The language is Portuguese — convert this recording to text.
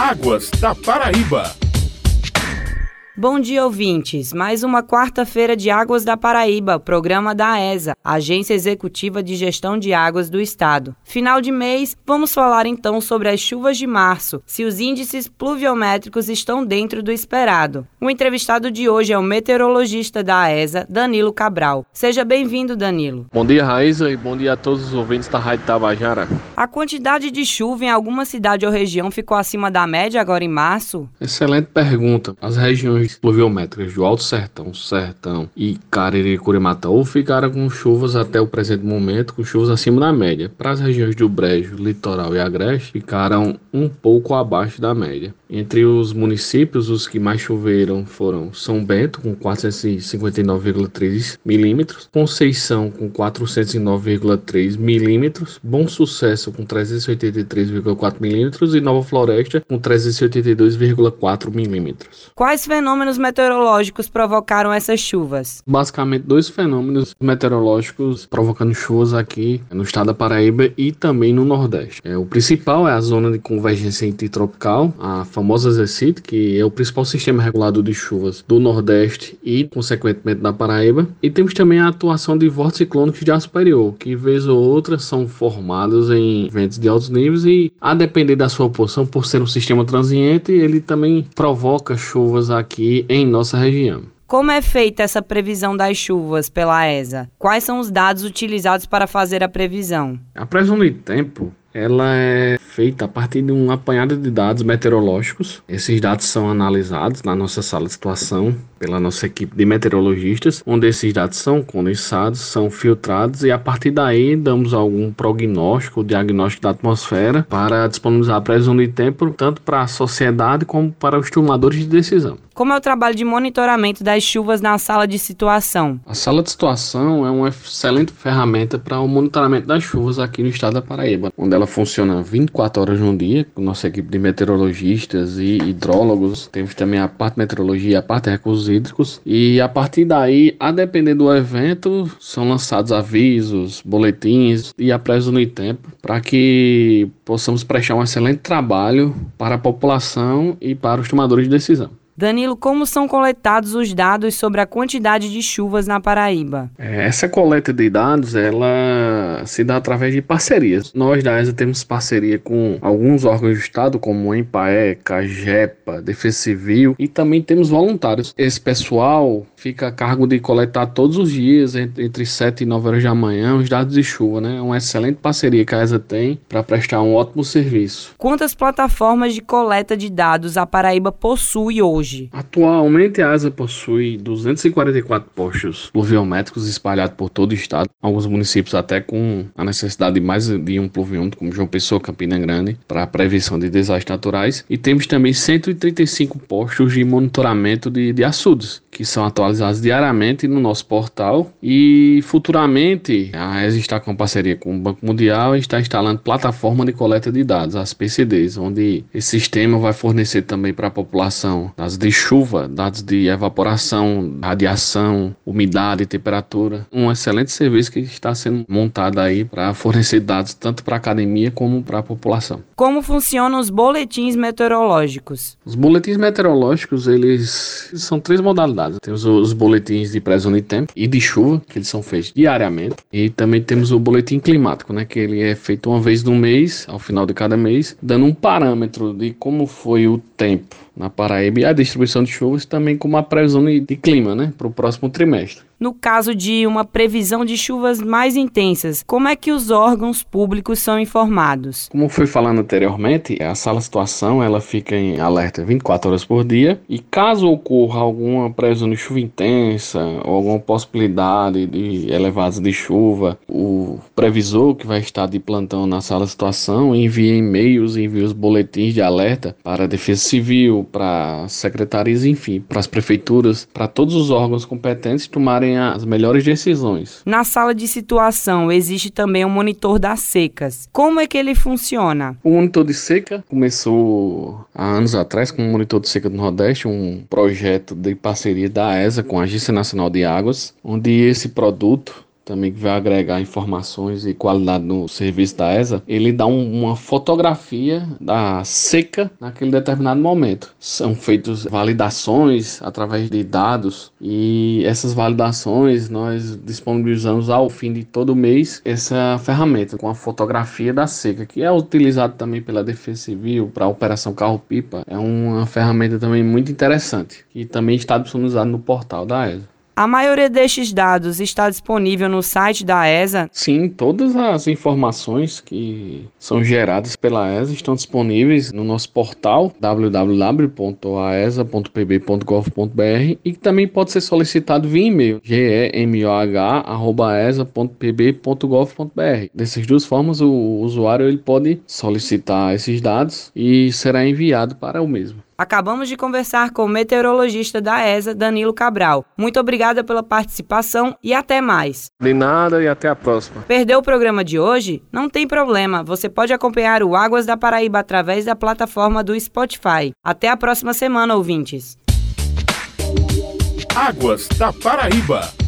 Águas da Paraíba. Bom dia, ouvintes. Mais uma quarta-feira de Águas da Paraíba, programa da AESA, Agência Executiva de Gestão de Águas do Estado. Final de mês, vamos falar então sobre as chuvas de março, se os índices pluviométricos estão dentro do esperado. O entrevistado de hoje é o meteorologista da AESA, Danilo Cabral. Seja bem-vindo, Danilo. Bom dia, Raíza, e bom dia a todos os ouvintes da Rádio Tabajara. A quantidade de chuva em alguma cidade ou região ficou acima da média agora em março? Excelente pergunta. As regiões pluviométricas do Alto Sertão, Sertão e Cariri e ficaram com chuvas até o presente momento, com chuvas acima da média. Para as regiões do Brejo, Litoral e Agreste, ficaram um pouco abaixo da média. Entre os municípios, os que mais choveram foram São Bento, com 459,3 milímetros, Conceição, com 409,3 milímetros, Bom Sucesso, com 383,4 milímetros e Nova Floresta, com 382,4 milímetros. Quais fenômenos meteorológicos provocaram essas chuvas? Basicamente, dois fenômenos meteorológicos provocando chuvas aqui no estado da Paraíba e também no Nordeste. É, o principal é a zona de convergência intertropical, a famosa ZECIT, que é o principal sistema regulador de chuvas do Nordeste e, consequentemente, da Paraíba. E temos também a atuação de vórtices ciclônicos de ar superior, que, vez ou outra, são formados em ventos de altos níveis e, a depender da sua posição, por ser um sistema transiente, ele também provoca chuvas aqui em nossa região. Como é feita essa previsão das chuvas pela ESA? Quais são os dados utilizados para fazer a previsão? A previsão de tempo ela é feita a partir de um apanhado de dados meteorológicos. Esses dados são analisados na nossa sala de situação pela nossa equipe de meteorologistas, onde esses dados são condensados, são filtrados e a partir daí damos algum prognóstico, diagnóstico da atmosfera para disponibilizar a previsão de tempo tanto para a sociedade como para os tomadores de decisão. Como é o trabalho de monitoramento das chuvas na sala de situação? A sala de situação é uma excelente ferramenta para o monitoramento das chuvas aqui no estado da Paraíba, onde ela funciona 24 horas no dia, com nossa equipe de meteorologistas e hidrólogos. Temos também a parte de meteorologia, a parte de recursos hídricos. E a partir daí, a depender do evento, são lançados avisos, boletins e a previsão no tempo para que possamos prestar um excelente trabalho para a população e para os tomadores de decisão. Danilo, como são coletados os dados sobre a quantidade de chuvas na Paraíba? É, essa coleta de dados, ela se dá através de parcerias. Nós da ESA temos parceria com alguns órgãos do Estado, como o EMPAE, CAGEPA, Defesa Civil, e também temos voluntários. Esse pessoal fica a cargo de coletar todos os dias, entre 7 e 9 horas da manhã, os dados de chuva, né? É uma excelente parceria que a ESA tem para prestar um ótimo serviço. Quantas plataformas de coleta de dados a Paraíba possui hoje? Hoje? Atualmente a ASA possui 244 postos pluviométricos espalhados por todo o estado, alguns municípios até com a necessidade de mais de um pluviômetro, como João Pessoa, Campina Grande, para a prevenção de desastres naturais. E temos também 135 postos de monitoramento de, de açudes, que são atualizados diariamente no nosso portal. E futuramente a ESA está com parceria com o Banco Mundial e está instalando plataforma de coleta de dados, as PCDs, onde esse sistema vai fornecer também para a população dados de chuva, dados de evaporação, radiação, umidade, temperatura. Um excelente serviço que está sendo montado aí para fornecer dados tanto para a academia como para a população. Como funcionam os boletins meteorológicos? Os boletins meteorológicos, eles são três modalidades. Temos os boletins de previsão de tempo e de chuva, que eles são feitos diariamente, e também temos o boletim climático, né, que ele é feito uma vez no mês, ao final de cada mês, dando um parâmetro de como foi o tempo na Paraíba e a distribuição de chuvas também com uma previsão de, de clima né, para o próximo trimestre no caso de uma previsão de chuvas mais intensas, como é que os órgãos públicos são informados? Como foi falando anteriormente, a sala situação ela fica em alerta 24 horas por dia e caso ocorra alguma previsão de chuva intensa ou alguma possibilidade de elevados de chuva, o previsor que vai estar de plantão na sala situação envia e-mails, envia os boletins de alerta para a Defesa Civil, para secretarias, enfim, para as prefeituras, para todos os órgãos competentes tomarem tomem as melhores decisões. Na sala de situação existe também um monitor das secas. Como é que ele funciona? O monitor de seca começou há anos atrás com o monitor de seca do Nordeste, um projeto de parceria da ESA com a Agência Nacional de Águas, onde esse produto também que vai agregar informações e qualidade no serviço da ESA, ele dá um, uma fotografia da seca naquele determinado momento. São feitas validações através de dados e essas validações nós disponibilizamos ao fim de todo mês essa ferramenta com a fotografia da seca, que é utilizado também pela Defesa Civil para a Operação Carro-Pipa. É uma ferramenta também muito interessante que também está disponibilizado no portal da ESA. A maioria destes dados está disponível no site da ESA? Sim, todas as informações que são geradas pela ESA estão disponíveis no nosso portal www.aesa.pb.gov.br e também pode ser solicitado via e-mail gemoh@pb.gov.br. Dessas duas formas, o usuário ele pode solicitar esses dados e será enviado para o mesmo. Acabamos de conversar com o meteorologista da ESA, Danilo Cabral. Muito obrigada pela participação e até mais. De nada e até a próxima. Perdeu o programa de hoje? Não tem problema, você pode acompanhar o Águas da Paraíba através da plataforma do Spotify. Até a próxima semana, ouvintes. Águas da Paraíba.